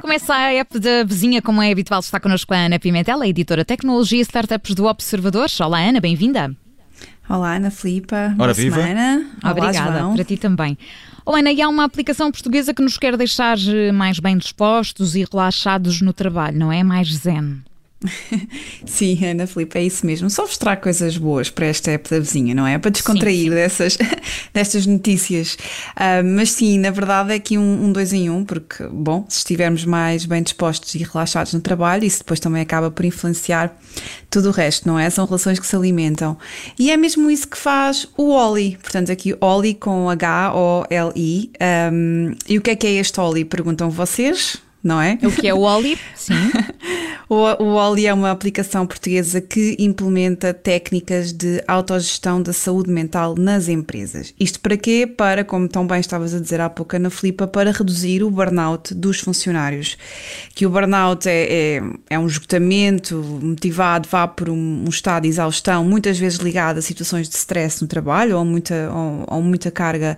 Começa a app da vizinha, como é habitual, está connosco a Ana Pimentel, a editora Tecnologia e Startups do Observador. Olá, Ana, bem-vinda. Olá, Ana Filipa. Ora, Boa viva. semana. Obrigada, Olá, João. para ti também. Oh, Ana, e há uma aplicação portuguesa que nos quer deixar eh, mais bem dispostos e relaxados no trabalho, não é? Mais zen. Sim, Ana Filipe, é isso mesmo. Só vos trago coisas boas para esta época da vizinha, não é? Para descontrair Dessas, destas notícias. Ah, mas sim, na verdade é aqui um, um dois em um, porque, bom, se estivermos mais bem dispostos e relaxados no trabalho, isso depois também acaba por influenciar tudo o resto, não é? São relações que se alimentam. E é mesmo isso que faz o Oli. Portanto, aqui Oli com H-O-L-I. Um, e o que é que é este Oli? Perguntam vocês. Não é? O que é o Oli? Sim. O, o Oli é uma aplicação portuguesa que implementa técnicas de autogestão da saúde mental nas empresas. Isto para quê? Para, como tão bem estavas a dizer há pouco, Ana Filipa, para reduzir o burnout dos funcionários. Que o burnout é, é, é um esgotamento motivado, vá por um, um estado de exaustão, muitas vezes ligado a situações de stress no trabalho ou muita, ou, ou muita carga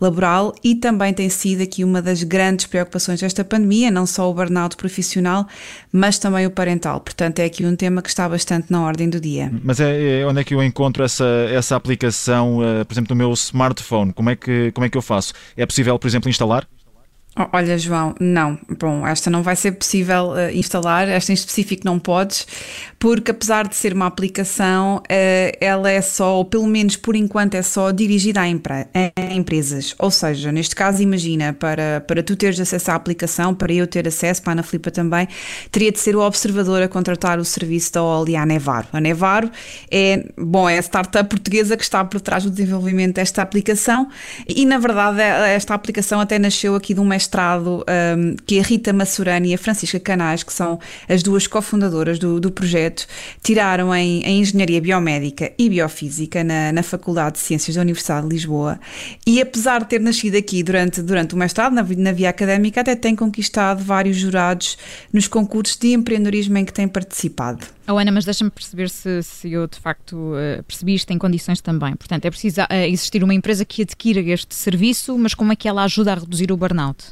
laboral e também tem sido aqui uma das grandes preocupações desta pandemia, não só o burnout profissional, mas também o parental. Portanto, é aqui um tema que está bastante na ordem do dia. Mas é, é onde é que eu encontro essa, essa aplicação, eh, por exemplo, no meu smartphone? Como é, que, como é que eu faço? É possível, por exemplo, instalar? Olha, João, não. Bom, esta não vai ser possível uh, instalar, esta em específico não podes, porque apesar de ser uma aplicação, uh, ela é só, ou pelo menos por enquanto, é só dirigida a, a empresas. Ou seja, neste caso, imagina, para, para tu teres acesso à aplicação, para eu ter acesso, para a Ana Filipa também, teria de ser o observador a contratar o serviço da Oli à Nevaro. A Nevaro é, bom, é a startup portuguesa que está por trás do desenvolvimento desta aplicação e, na verdade, esta aplicação até nasceu aqui de um mestrado um, que a Rita Massurani e a Francisca Canais, que são as duas cofundadoras do, do projeto, tiraram em, em Engenharia Biomédica e Biofísica na, na Faculdade de Ciências da Universidade de Lisboa. E apesar de ter nascido aqui durante, durante o mestrado, na, na via académica, até tem conquistado vários jurados nos concursos de empreendedorismo em que tem participado. Oh, Ana, mas deixa-me perceber se, se eu de facto uh, percebi isto em condições também. Portanto, é preciso uh, existir uma empresa que adquira este serviço, mas como é que ela ajuda a reduzir o burnout?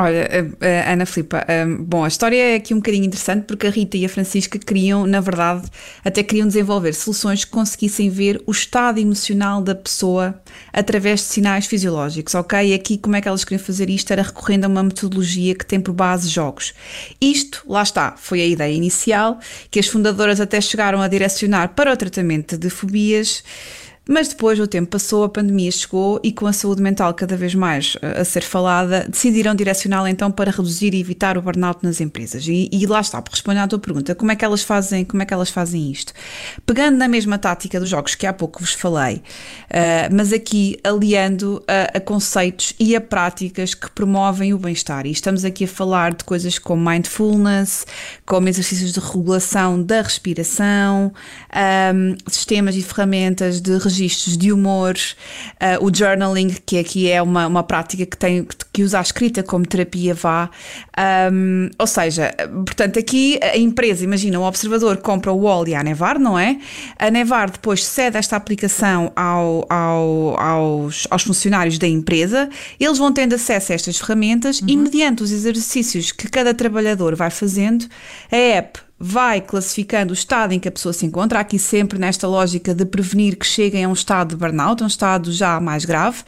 Olha, uh, Ana Filipa, bom, a história é aqui um bocadinho interessante porque a Rita e a Francisca queriam, na verdade, até queriam desenvolver soluções que conseguissem ver o estado emocional da pessoa através de sinais fisiológicos, ok? E aqui como é que elas queriam fazer isto era recorrendo a uma metodologia que tem por base jogos. Isto, lá está, foi a ideia inicial, que as fundadoras até chegaram a direcionar para o tratamento de fobias, mas depois o tempo passou, a pandemia chegou e com a saúde mental cada vez mais a ser falada, decidiram direcioná-la então para reduzir e evitar o burnout nas empresas. E, e, lá está, por responder à tua pergunta, como é que elas fazem, como é que elas fazem isto? Pegando na mesma tática dos jogos que há pouco vos falei, uh, mas aqui aliando a, a, conceitos e a práticas que promovem o bem-estar. E estamos aqui a falar de coisas como mindfulness, como exercícios de regulação da respiração, um, sistemas e ferramentas de registros de humor, uh, o journaling, que aqui é uma, uma prática que, tem, que usa a escrita como terapia vá. Um, ou seja, portanto, aqui a empresa, imagina, o observador compra o Wall e a Nevar, não é? A Nevar depois cede esta aplicação ao, ao, aos, aos funcionários da empresa, eles vão tendo acesso a estas ferramentas uhum. e, mediante os exercícios que cada trabalhador vai fazendo, a app vai classificando o estado em que a pessoa se encontra, aqui sempre nesta lógica de prevenir que cheguem a um estado de burnout, um estado já mais grave,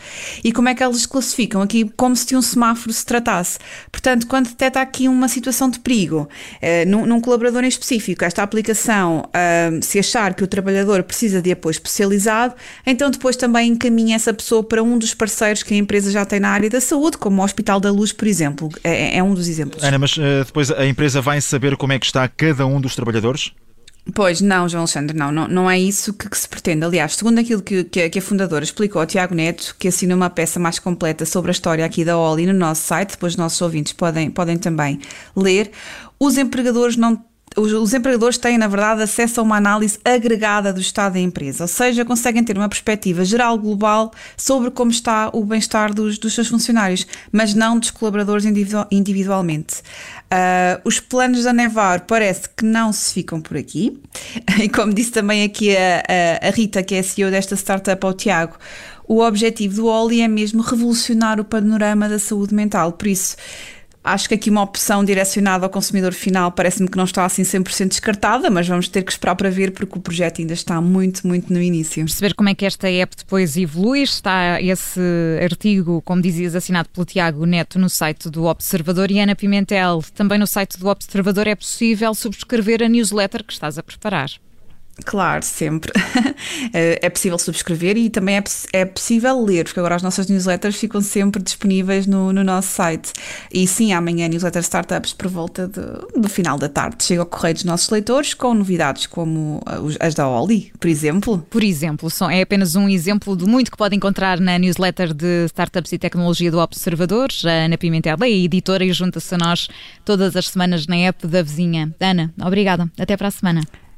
e como é que elas classificam? Aqui como se de um semáforo se tratasse. Portanto, quando detecta aqui uma situação de perigo, eh, num, num, colaborador em específico, esta aplicação, eh, se achar que o trabalhador precisa de apoio especializado, então depois também encaminha essa pessoa para um dos parceiros que a empresa já tem na área da saúde, como o Hospital da Luz, por exemplo. É, é um dos exemplos. Ana, mas uh, depois a empresa vai saber como é que está cada um dos trabalhadores? Pois, não, João Alexandre, não, não, não é isso que, que se pretende. Aliás, segundo aquilo que, que, que a fundadora explicou ao Tiago Neto, que assina uma peça mais completa sobre a história aqui da Oli no nosso site, depois os nossos ouvintes podem, podem também ler, os empregadores não os, os, empregadores têm, na verdade, acesso a uma análise agregada do estado da empresa, ou seja, conseguem ter uma perspectiva geral global sobre como está o bem-estar dos, dos, seus funcionários, mas não dos colaboradores individual, individualmente. Uh, os planos da Nevar parece que não se ficam por aqui, e como disse também aqui a, a, a Rita, que é a CEO desta startup, ao Tiago, o objetivo do Oli é mesmo revolucionar o panorama da saúde mental, por isso Acho que aqui uma opção direcionada ao consumidor final parece-me que não está assim 100% descartada, mas vamos ter que esperar para ver porque o projeto ainda está muito, muito no início. Perceber como é que esta app depois evolui. Está esse artigo, como dizias, assinado pelo Tiago Neto no site do Observador e Ana Pimentel. Também no site do Observador é possível subscrever a newsletter que estás a preparar. Claro, sempre. Eh, é possível subscrever e também é, é possível ler, porque agora as nossas newsletters ficam sempre disponíveis no, no nosso site. E sim, amanhã newsletter Startups por volta de, do final da tarde chega ao correio dos nossos leitores com novidades como eh, as da Oli, por exemplo. Por exemplo, é apenas um exemplo de muito que pode encontrar na newsletter de Startups e Tecnologia do Observador. A Ana Pimentel é editora e junta-se a nós todas as semanas na app da vizinha. Ana, obrigada. Até para a semana.